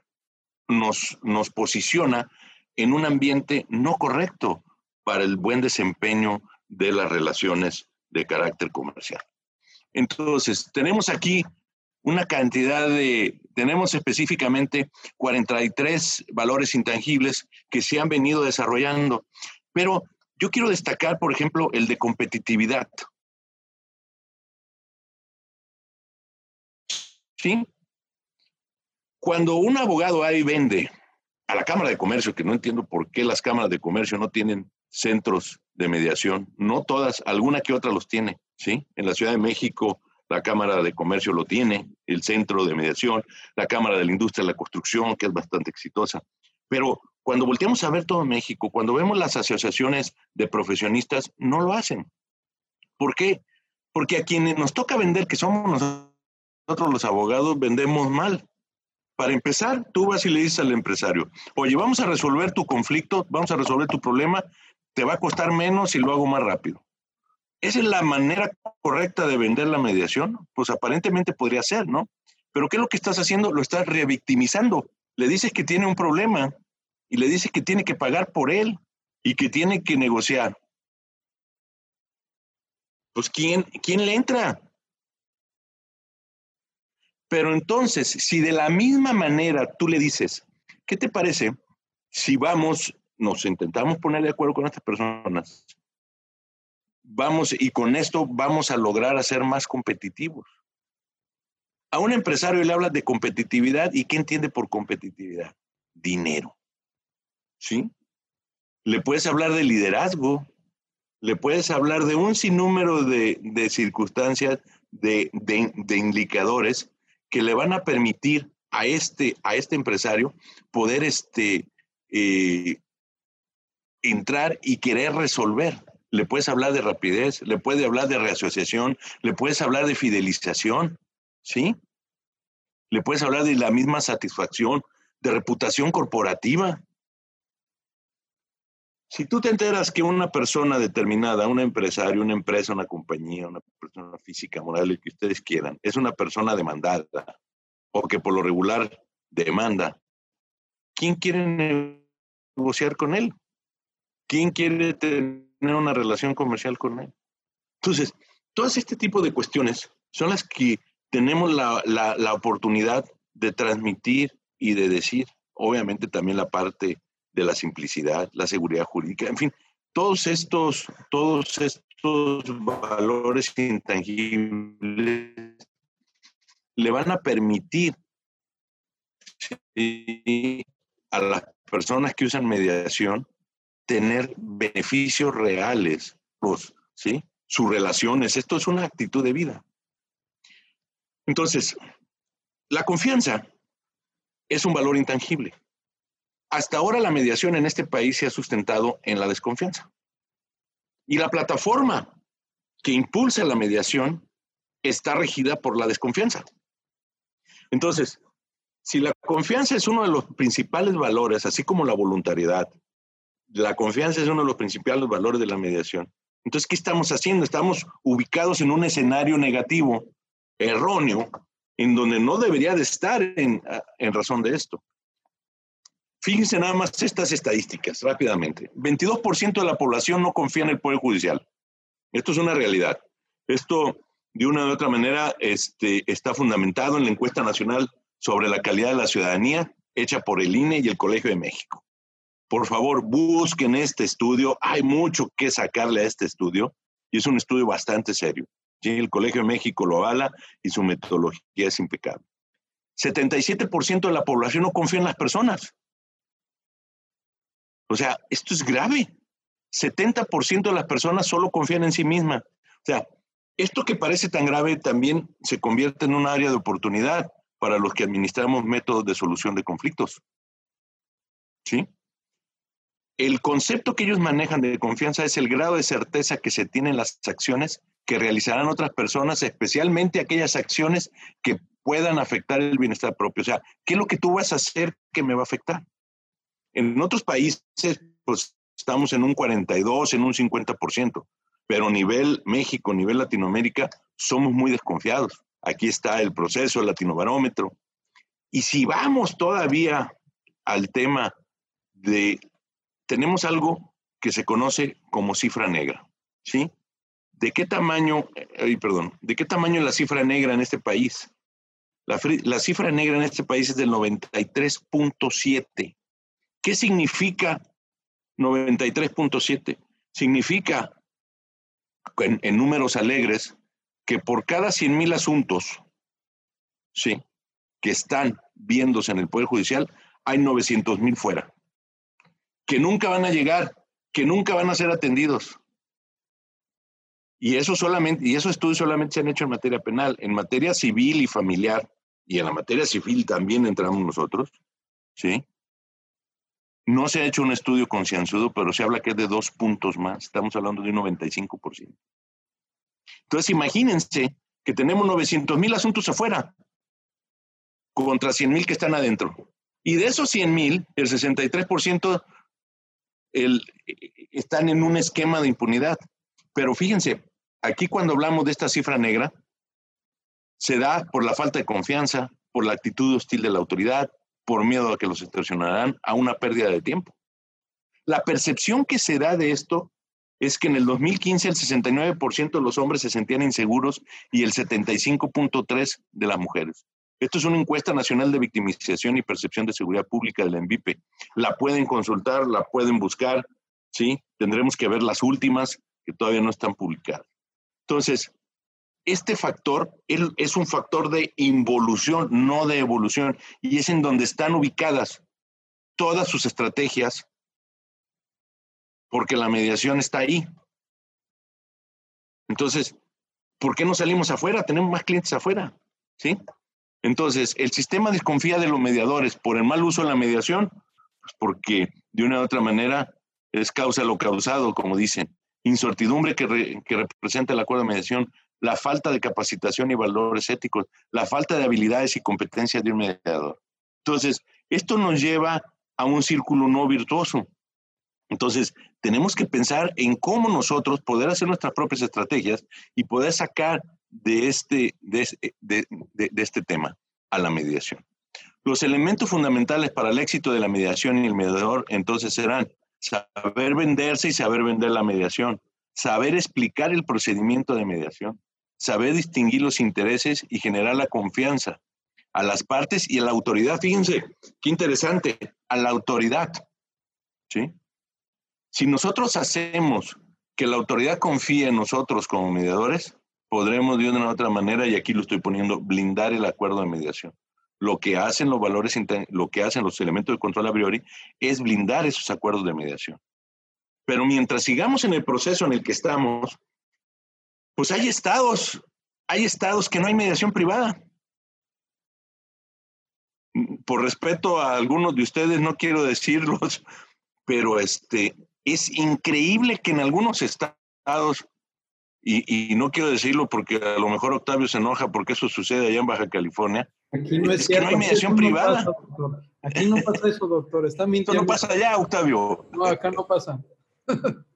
nos, nos posiciona en un ambiente no correcto para el buen desempeño de las relaciones de carácter comercial. Entonces, tenemos aquí una cantidad de, tenemos específicamente 43 valores intangibles que se han venido desarrollando, pero yo quiero destacar, por ejemplo, el de competitividad. ¿Sí? Cuando un abogado ahí vende a la Cámara de Comercio, que no entiendo por qué las cámaras de comercio no tienen centros de mediación, no todas, alguna que otra los tiene, ¿sí? En la Ciudad de México, la Cámara de Comercio lo tiene, el centro de mediación, la Cámara de la Industria de la Construcción, que es bastante exitosa. Pero cuando volteamos a ver todo México, cuando vemos las asociaciones de profesionistas, no lo hacen. ¿Por qué? Porque a quienes nos toca vender, que somos nosotros los abogados, vendemos mal. Para empezar, tú vas y le dices al empresario, oye, vamos a resolver tu conflicto, vamos a resolver tu problema, te va a costar menos y lo hago más rápido. ¿Esa es la manera correcta de vender la mediación? Pues aparentemente podría ser, ¿no? Pero ¿qué es lo que estás haciendo? Lo estás revictimizando. Le dices que tiene un problema y le dices que tiene que pagar por él y que tiene que negociar. Pues ¿quién, quién le entra? Pero entonces, si de la misma manera tú le dices, ¿qué te parece si vamos, nos intentamos poner de acuerdo con estas personas vamos, y con esto vamos a lograr hacer más competitivos. A un empresario le hablas de competitividad y ¿qué entiende por competitividad? Dinero. ¿Sí? Le puedes hablar de liderazgo, le puedes hablar de un sinnúmero de, de circunstancias, de, de, indicadores que le van a permitir a este, a este empresario poder este, eh, entrar y querer resolver le puedes hablar de rapidez, le puedes hablar de reasociación, le puedes hablar de fidelización, ¿sí? Le puedes hablar de la misma satisfacción, de reputación corporativa. Si tú te enteras que una persona determinada, un empresario, una empresa, una compañía, una persona física, moral, el que ustedes quieran, es una persona demandada o que por lo regular demanda, ¿quién quiere negociar con él? ¿Quién quiere tener tener una relación comercial con él. Entonces, todas este tipo de cuestiones son las que tenemos la, la, oportunidad de transmitir y de decir, obviamente también la parte de la simplicidad, la seguridad jurídica, en fin, todos estos, todos estos valores intangibles le van a permitir a las personas que usan mediación tener beneficios reales, pues, ¿sí? Sus relaciones, esto es una actitud de vida. Entonces, la confianza es un valor intangible. Hasta ahora la mediación en este país se ha sustentado en la desconfianza. Y la plataforma que impulsa la mediación está regida por la desconfianza. Entonces, si la confianza es uno de los principales valores, así como la voluntariedad, la confianza es uno de los principales valores de la mediación. Entonces, ¿qué estamos haciendo? Estamos ubicados en un escenario negativo, erróneo, en donde no debería de estar en, razón de esto. Fíjense nada más estas estadísticas rápidamente. 22% de la población no confía en el Poder Judicial. Esto es una realidad. Esto, de una u otra manera, este, está fundamentado en la encuesta nacional sobre la calidad de la ciudadanía hecha por el INE y el Colegio de México por favor, busquen este estudio. Hay mucho que sacarle a este estudio y es un estudio bastante serio. El Colegio de México lo avala y su metodología es impecable. 77% de la población no confía en las personas. O sea, esto es grave. 70% de las personas solo confían en sí mismas. O sea, esto que parece tan grave también se convierte en un área de oportunidad para los que administramos métodos de solución de conflictos. ¿Sí? El concepto que ellos manejan de confianza es el grado de certeza que se tiene en las acciones que realizarán otras personas, especialmente aquellas acciones que puedan afectar el bienestar propio. O sea, ¿qué es lo que tú vas a hacer que me va a afectar? En otros países, pues estamos en un 42, en un 50%, pero a nivel México, a nivel Latinoamérica, somos muy desconfiados. aquí está el proceso, el latinobarómetro. Y si vamos todavía al tema de, tenemos algo que se conoce como cifra negra, ¿sí? ¿De qué tamaño, eh, perdón, de qué tamaño es la cifra negra en este país? La, cifra negra en este país es del 93.7. ¿Qué significa 93.7? Significa, en, números alegres, que por cada 100 mil asuntos, sí, que están viéndose en el Poder Judicial, hay 900 mil fuera, que nunca van a llegar, que nunca van a ser atendidos. Y eso solamente, y esos estudios solamente se han hecho en materia penal, en materia civil y familiar, y en la materia civil también entramos nosotros, ¿sí? No se ha hecho un estudio concienzudo, pero se habla que es de dos puntos más, estamos hablando de un 95%. Entonces, imagínense que tenemos 900 mil asuntos afuera contra 100 mil que están adentro. Y de esos 100 mil, el 63% el, están en un esquema de impunidad. Pero fíjense, aquí cuando hablamos de esta cifra negra, se da por la falta de confianza, por la actitud hostil de la autoridad, por miedo a que los extorsionarán, a una pérdida de tiempo. La percepción que se da de esto es que en el 2015 el 69% de los hombres se sentían inseguros y el 75.3% de las mujeres. Esto es una encuesta nacional de victimización y percepción de seguridad pública de la ENVIPE. La pueden consultar, la pueden buscar, ¿sí? Tendremos que ver las últimas que todavía no están publicadas. Entonces, este factor es un factor de involución, no de evolución, y es en donde están ubicadas todas sus estrategias, porque la mediación está ahí. Entonces, ¿por qué no salimos afuera? Tenemos más clientes afuera, ¿sí? Entonces, el sistema desconfía de los mediadores por el mal uso de la mediación, pues porque de una u otra manera es causa lo causado, como dicen. Incertidumbre que, representa el acuerdo de mediación, la falta de capacitación y valores éticos, la falta de habilidades y competencias de un mediador. Entonces, esto nos lleva a un círculo no virtuoso. Entonces, tenemos que pensar en cómo nosotros poder hacer nuestras propias estrategias y poder sacar de este, de, de, de, este tema a la mediación. Los elementos fundamentales para el éxito de la mediación y el mediador entonces serán saber venderse y saber vender la mediación, saber explicar el procedimiento de mediación, saber distinguir los intereses y generar la confianza a las partes y a la autoridad. Fíjense, qué interesante, a la autoridad. ¿sí? Si nosotros hacemos que la autoridad confíe en nosotros como mediadores, podremos de una u otra manera, y aquí lo estoy poniendo, blindar el acuerdo de mediación. Lo que hacen los valores, lo que hacen los elementos de control a priori es blindar esos acuerdos de mediación. Pero mientras sigamos en el proceso en el que estamos, pues hay estados, hay estados que no hay mediación privada. Por respeto a algunos de ustedes, no quiero decirlos, pero este, es increíble que en algunos estados y, no quiero decirlo porque a lo mejor Octavio se enoja porque eso sucede allá en Baja California. Aquí no es, cierto. Que no hay mediación privada. Aquí no pasa eso, doctor. Está mintiendo. No pasa allá, Octavio. No, acá no pasa.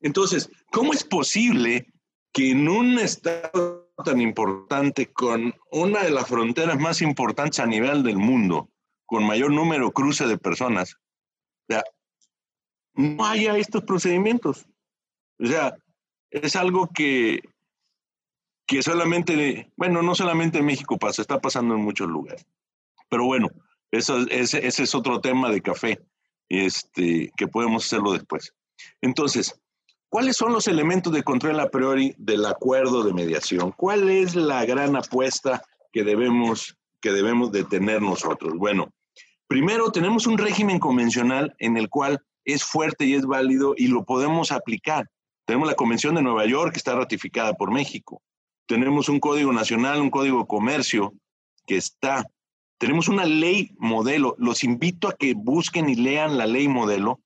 Entonces, ¿cómo es posible que en un estado tan importante, con una de las fronteras más importantes a nivel del mundo, con mayor número cruce de personas, no haya estos procedimientos. O sea, es algo que, que solamente, bueno, no solamente en México pasa, está pasando en muchos lugares. Pero bueno, eso, ese, es otro tema de café, este, que podemos hacerlo después. Entonces, ¿cuáles son los elementos de control a priori del acuerdo de mediación? ¿Cuál es la gran apuesta que debemos, que debemos de nosotros? Bueno, primero tenemos un régimen convencional en el cual es fuerte y es válido y lo podemos aplicar. Tenemos la Convención de Nueva York que está ratificada por México. Tenemos un código nacional, un código de comercio que está. Tenemos una ley modelo. Los invito a que busquen y lean la ley modelo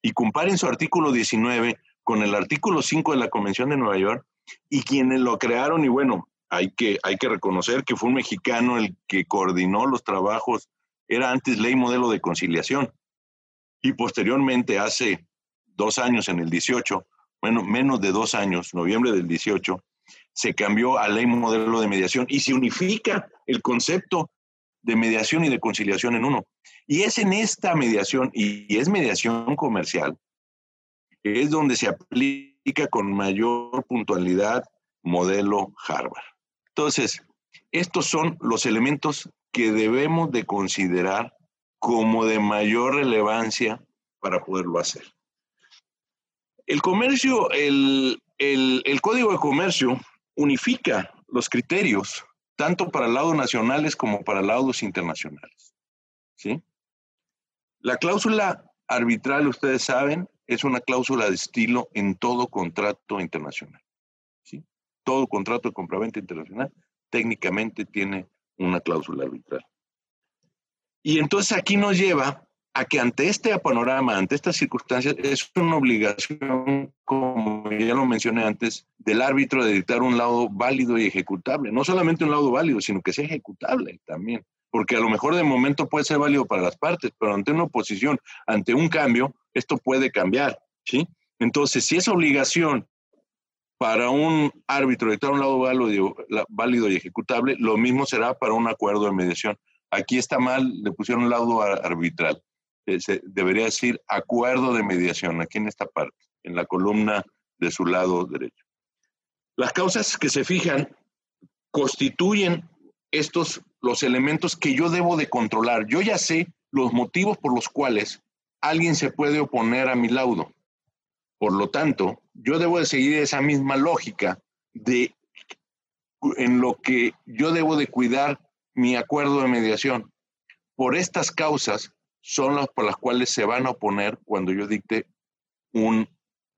y comparen su artículo 19 con el artículo 5 de la Convención de Nueva York y quienes lo crearon. Y bueno, hay que, hay que reconocer que fue un mexicano el que coordinó los trabajos. Era antes ley modelo de conciliación y posteriormente, hace dos años, en el 18, bueno, menos de dos años, noviembre del 18, se cambió a ley modelo de mediación y se unifica el concepto de mediación y de conciliación en uno. Y es en esta mediación, y es mediación comercial, es donde se aplica con mayor puntualidad modelo Harvard. Entonces, estos son los elementos que debemos de considerar como de mayor relevancia para poderlo hacer. El comercio, el, el código de comercio unifica los criterios tanto para laudos nacionales como para laudos internacionales. ¿sí? La cláusula arbitral, ustedes saben, es una cláusula de estilo en todo contrato internacional. ¿sí? Todo contrato de compraventa internacional técnicamente tiene una cláusula arbitral. Y entonces aquí nos lleva a que ante este panorama, ante estas circunstancias, es una obligación, como ya lo mencioné antes, del árbitro de dictar un lado válido y ejecutable. No solamente un lado válido, sino que sea ejecutable también. Porque a lo mejor de momento puede ser válido para las partes, pero ante una oposición, ante un cambio, esto puede cambiar. ¿sí? Entonces, si es obligación para un árbitro dictar un lado válido, válido y ejecutable, lo mismo será para un acuerdo de mediación. Aquí está mal, le pusieron un laudo arbitral. Debería decir acuerdo de mediación, aquí en esta parte, en la columna de su lado derecho. Las causas que se fijan constituyen estos los elementos que yo debo de controlar. Yo ya sé los motivos por los cuales alguien se puede oponer a mi laudo. Por lo tanto, yo debo de seguir esa misma lógica de en lo que yo debo de cuidar mi acuerdo de mediación. Por estas causas son las por las cuales se van a oponer cuando yo dicte un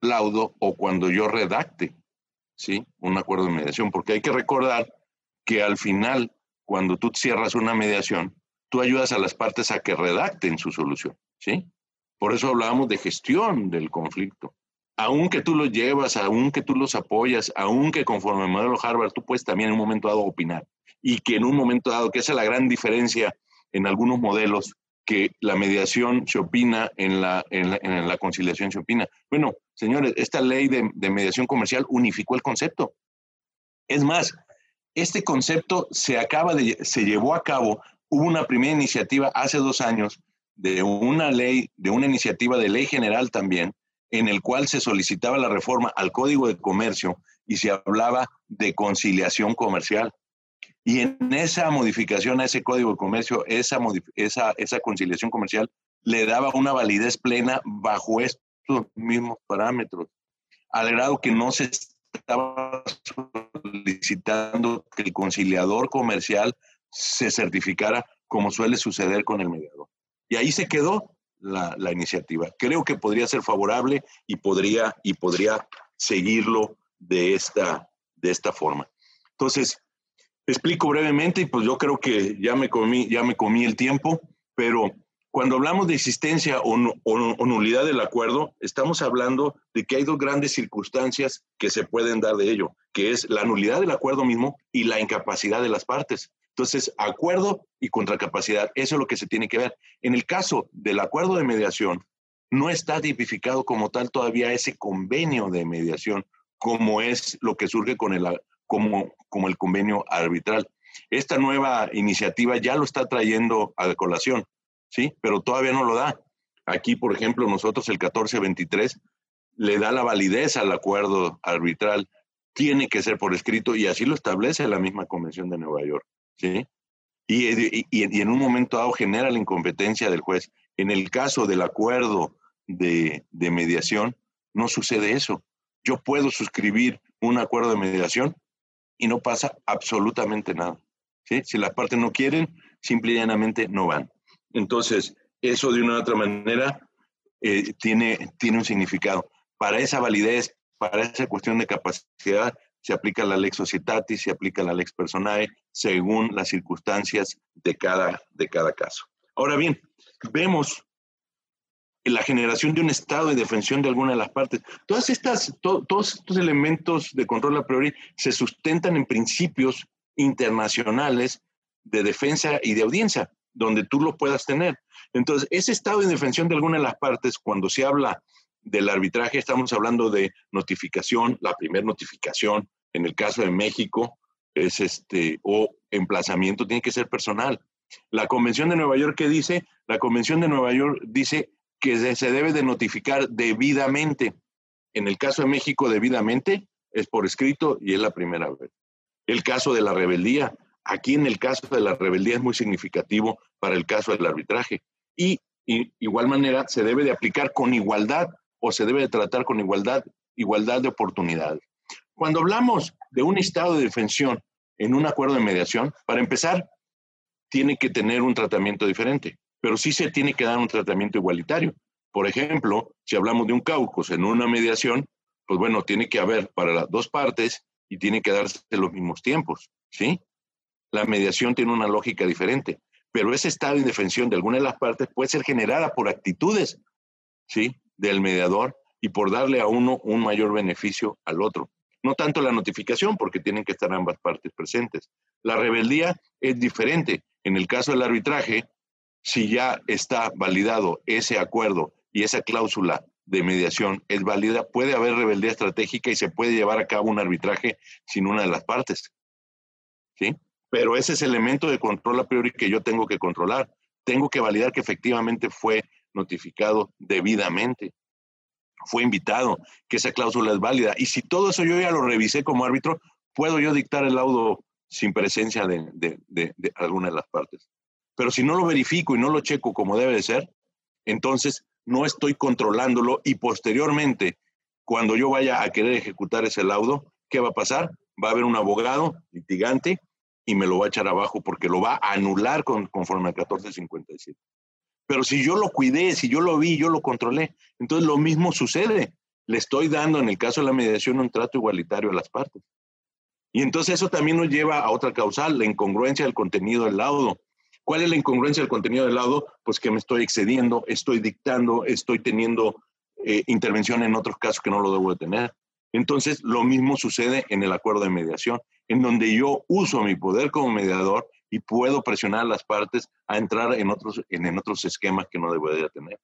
laudo o cuando yo redacte, ¿sí? Un acuerdo de mediación, porque hay que recordar que al final, cuando tú cierras una mediación, tú ayudas a las partes a que redacten su solución, ¿sí? Por eso hablábamos de gestión del conflicto. Aunque tú los llevas, aunque tú los apoyas, aunque conforme el modelo Harvard, tú puedes también en un momento dado opinar. Y que en un momento dado, que esa es la gran diferencia en algunos modelos, que la mediación se opina, en la, en la, conciliación se opina. Bueno, señores, esta ley de, mediación comercial unificó el concepto. Es más, este concepto se acaba de, se llevó a cabo, hubo una primera iniciativa hace dos años de una ley, de una iniciativa de ley general también, en el cual se solicitaba la reforma al Código de Comercio y se hablaba de conciliación comercial. Y en esa modificación a ese código de comercio, esa, esa, esa conciliación comercial le daba una validez plena bajo estos mismos parámetros, al grado que no se estaba solicitando que el conciliador comercial se certificara como suele suceder con el mediador. Y ahí se quedó la, la, iniciativa. Creo que podría ser favorable y podría, y podría seguirlo de esta, de esta forma. Entonces, explico brevemente y pues yo creo que ya me comí, ya me comí el tiempo, pero cuando hablamos de existencia o, nulidad del acuerdo, estamos hablando de que hay dos grandes circunstancias que se pueden dar de ello, que es la nulidad del acuerdo mismo y la incapacidad de las partes. Entonces, acuerdo y contracapacidad, eso es lo que se tiene que ver. En el caso del acuerdo de mediación, no está tipificado como tal todavía ese convenio de mediación, como es lo que surge con el, como, como el convenio arbitral. Esta nueva iniciativa ya lo está trayendo a colación, ¿sí? Pero todavía no lo da. Aquí, por ejemplo, nosotros el 1423 le da la validez al acuerdo arbitral, tiene que ser por escrito y así lo establece la misma Convención de Nueva York, ¿sí? Y, y, y en un momento dado genera la incompetencia del juez. En el caso del acuerdo de, de mediación, no sucede eso. Yo puedo suscribir un acuerdo de mediación y no pasa absolutamente nada. ¿sí? Si las partes no quieren, simple y llanamente no van. Entonces, eso de una u otra manera eh, tiene, tiene un significado. Para esa validez, para esa cuestión de capacidad, se aplica la lex societatis, se aplica la lex personae, según las circunstancias de cada, de cada caso. Ahora bien, vemos la generación de un estado de defensión de alguna de las partes. Todas estas, todos estos elementos de control a priori se sustentan en principios internacionales de defensa y de audiencia, donde tú lo puedas tener. Entonces, ese estado de defensión de alguna de las partes, cuando se habla del arbitraje estamos hablando de notificación, la primera notificación, en el caso de México, es este, o emplazamiento tiene que ser personal. La Convención de Nueva York, ¿qué dice? La Convención de Nueva York dice que se, debe de notificar debidamente. En el caso de México, debidamente es por escrito y es la primera vez. El caso de la rebeldía, aquí en el caso de la rebeldía es muy significativo para el caso del arbitraje. Y igual manera se debe de aplicar con igualdad o se debe de tratar con igualdad, igualdad de oportunidades. Cuando hablamos de un estado de defensión en un acuerdo de mediación, para empezar, tiene que tener un tratamiento diferente, pero sí se tiene que dar un tratamiento igualitario. Por ejemplo, si hablamos de un caucus en una mediación, pues bueno, tiene que haber para las dos partes y tiene que darse los mismos tiempos, ¿sí? La mediación tiene una lógica diferente, pero ese estado de indefensión de alguna de las partes puede ser generada por actitudes, ¿sí? Del mediador y por darle a uno un mayor beneficio al otro. No tanto la notificación, porque tienen que estar ambas partes presentes. La rebeldía es diferente. En el caso del arbitraje, si ya está validado ese acuerdo y esa cláusula de mediación es válida, puede haber rebeldía estratégica y se puede llevar a cabo un arbitraje sin una de las partes. ¿Sí? Pero ese es el elemento de control a priori que yo tengo que controlar. Tengo que validar que efectivamente fue notificado debidamente, fue invitado, que esa cláusula es válida. Y si todo eso yo ya lo revisé como árbitro, puedo yo dictar el laudo sin presencia de, alguna de las partes. Pero si no lo verifico y no lo checo como debe de ser, entonces no estoy controlándolo y posteriormente, cuando yo vaya a querer ejecutar ese laudo, ¿qué va a pasar? Va a haber un abogado litigante y me lo va a echar abajo porque lo va a anular con, conforme al 1457. Pero si yo lo cuidé, si yo lo vi, yo lo controlé, entonces lo mismo sucede. Le estoy dando, en el caso de la mediación, un trato igualitario a las partes. Y entonces eso también nos lleva a otra causal, la incongruencia del contenido del laudo. ¿Cuál es la incongruencia del contenido del laudo? Pues que me estoy excediendo, estoy dictando, estoy teniendo eh, intervención en otros casos que no lo debo de tener. Entonces, lo mismo sucede en el acuerdo de mediación, en donde yo uso mi poder como mediador y puedo presionar a las partes a entrar en otros, en, en otros esquemas que no debería tener.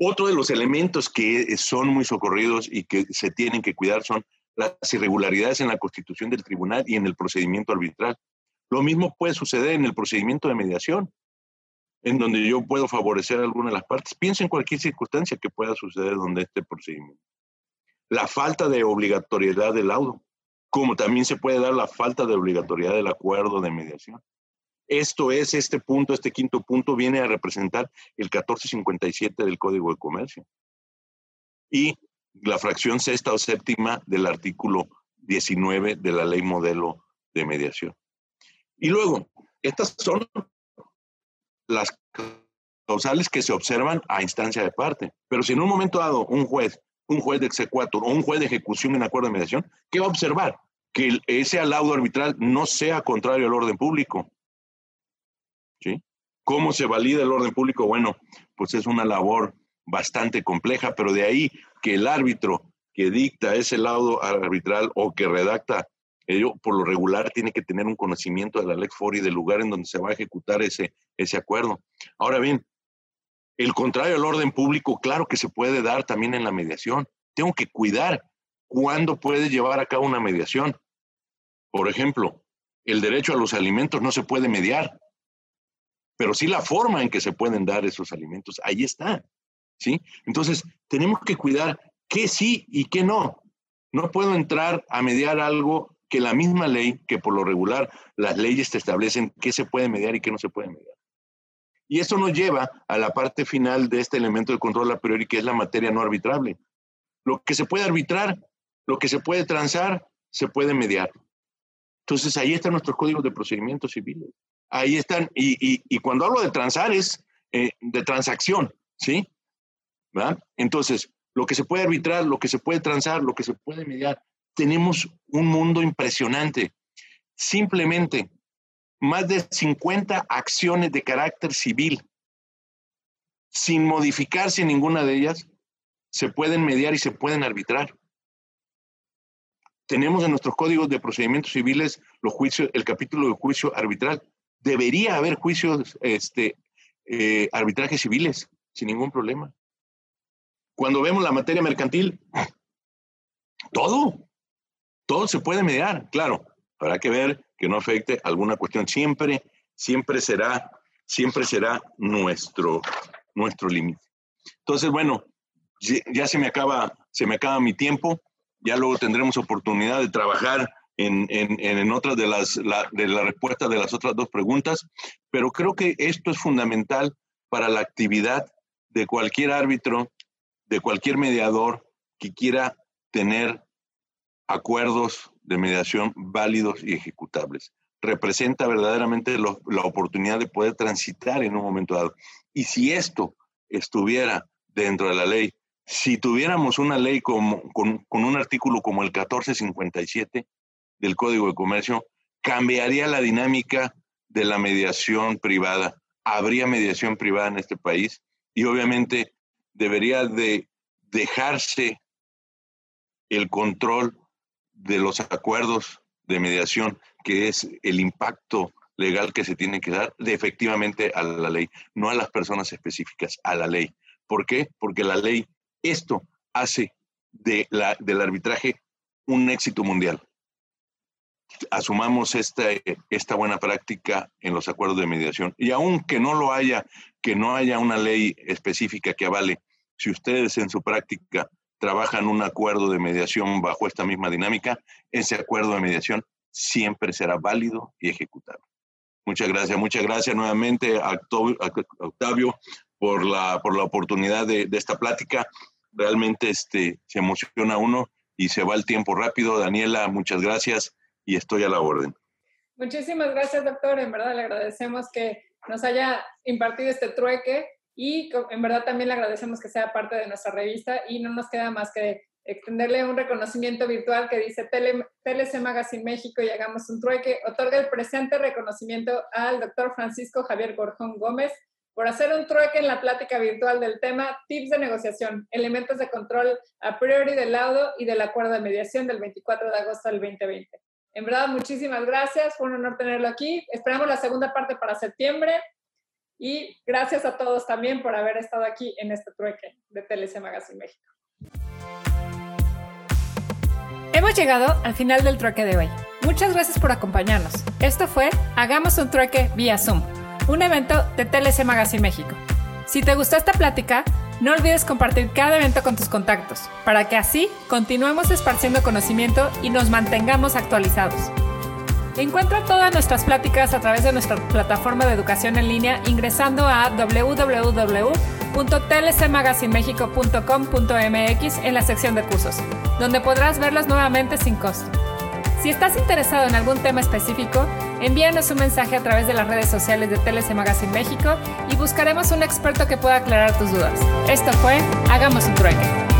Otro de los elementos que son muy socorridos y que se tienen que cuidar son las irregularidades en la constitución del tribunal y en el procedimiento arbitral. Lo mismo puede suceder en el procedimiento de mediación, en donde yo puedo favorecer a alguna de las partes. Piensa en cualquier circunstancia que pueda suceder donde este procedimiento. La falta de obligatoriedad del laudo, como también se puede dar la falta de obligatoriedad del acuerdo de mediación. Esto es, este punto, este quinto punto, viene a representar el 1457 del Código de Comercio. Y la fracción sexta o séptima del artículo 19 de la ley modelo de mediación. Y luego, estas son las causales que se observan a instancia de parte. Pero si en un momento dado un juez, un juez de exequatur o un juez de ejecución en acuerdo de mediación, ¿qué va a observar? Que ese laudo arbitral no sea contrario al orden público. ¿Sí? ¿Cómo se valida el orden público? Bueno, pues es una labor bastante compleja, pero de ahí que el árbitro que dicta ese laudo arbitral o que redacta ello por lo regular tiene que tener un conocimiento de la Lex Fori del lugar en donde se va a ejecutar ese, ese acuerdo. Ahora bien, el contrario al orden público, claro que se puede dar también en la mediación. Tengo que cuidar cuándo puede llevar a cabo una mediación. Por ejemplo, el derecho a los alimentos no se puede mediar, pero sí la forma en que se pueden dar esos alimentos, ahí está. ¿sí? Entonces, tenemos que cuidar qué sí y qué no. No puedo entrar a mediar algo que la misma ley, que por lo regular las leyes te establecen qué se puede mediar y qué no se puede mediar. Y eso nos lleva a la parte final de este elemento de control a priori, que es la materia no arbitrable. Lo que se puede arbitrar, lo que se puede transar, se puede mediar. Entonces ahí están nuestros códigos de procedimientos civiles. Ahí están, y, y, cuando hablo de transar es eh, de transacción, ¿sí? ¿verdad? Entonces, lo que se puede arbitrar, lo que se puede transar, lo que se puede mediar, tenemos un mundo impresionante. Simplemente más de 50 acciones de carácter civil, sin modificarse ninguna de ellas, se pueden mediar y se pueden arbitrar. Tenemos en nuestros códigos de procedimientos civiles los juicios, el capítulo de juicio arbitral. Debería haber juicios, este, eh, arbitrajes civiles, sin ningún problema. Cuando vemos la materia mercantil, todo, todo se puede mediar, claro. Habrá que ver que no afecte alguna cuestión. Siempre, siempre será, siempre será nuestro, nuestro límite. Entonces, bueno, ya se me acaba, se me acaba mi tiempo. Ya luego tendremos oportunidad de trabajar en, en, en otras de las, la, de la respuesta de las otras dos preguntas, pero creo que esto es fundamental para la actividad de cualquier árbitro, de cualquier mediador que quiera tener acuerdos de mediación válidos y ejecutables. Representa verdaderamente la oportunidad de poder transitar en un momento dado. Y si esto estuviera dentro de la ley, si tuviéramos una ley como, con, con un artículo como el 1457, del Código de Comercio, cambiaría la dinámica de la mediación privada. Habría mediación privada en este país y obviamente debería de dejarse el control de los acuerdos de mediación, que es el impacto legal que se tiene que dar de efectivamente a la ley, no a las personas específicas, a la ley. ¿Por qué? Porque la ley, esto hace de la, del arbitraje un éxito mundial asumamos esta, esta buena práctica en los acuerdos de mediación. Y aunque no lo haya, que no haya una ley específica que avale, si ustedes en su práctica trabajan un acuerdo de mediación bajo esta misma dinámica, ese acuerdo de mediación siempre será válido y ejecutable. Muchas gracias, muchas gracias nuevamente a Octavio por la, por la oportunidad de, de esta plática. Realmente este, se emociona uno y se va el tiempo rápido. Daniela, muchas gracias y estoy a la orden. Muchísimas gracias, doctor. En verdad le agradecemos que nos haya impartido este trueque y en verdad también le agradecemos que sea parte de nuestra revista y no nos queda más que extenderle un reconocimiento virtual que dice Tele, TLC Magazine México y hagamos un trueque. Otorga el presente reconocimiento al doctor Francisco Javier Gorjón Gómez por hacer un trueque en la plática virtual del tema Tips de negociación, elementos de control a priori del laudo y del acuerdo de mediación del 24 de agosto del 2020. En verdad, muchísimas gracias. Fue un honor tenerlo aquí. Esperamos la segunda parte para septiembre. Y gracias a todos también por haber estado aquí en este trueque de TLC Magazine México. Hemos llegado al final del trueque de hoy. Muchas gracias por acompañarnos. Esto fue Hagamos un trueque vía Zoom, un evento de TLC Magazine México. Si te gustó esta plática, no olvides compartir cada evento con tus contactos, para que así continuemos esparciendo conocimiento y nos mantengamos actualizados. Encuentra todas nuestras pláticas a través de nuestra plataforma de educación en línea ingresando a www.tlcmagazinemexico.com.mx en la sección de cursos, donde podrás verlas nuevamente sin costo. Si estás interesado en algún tema específico, envíanos un mensaje a través de las redes sociales de TLC Magazine México y buscaremos un experto que pueda aclarar tus dudas. Esto fue Hagamos un trueque.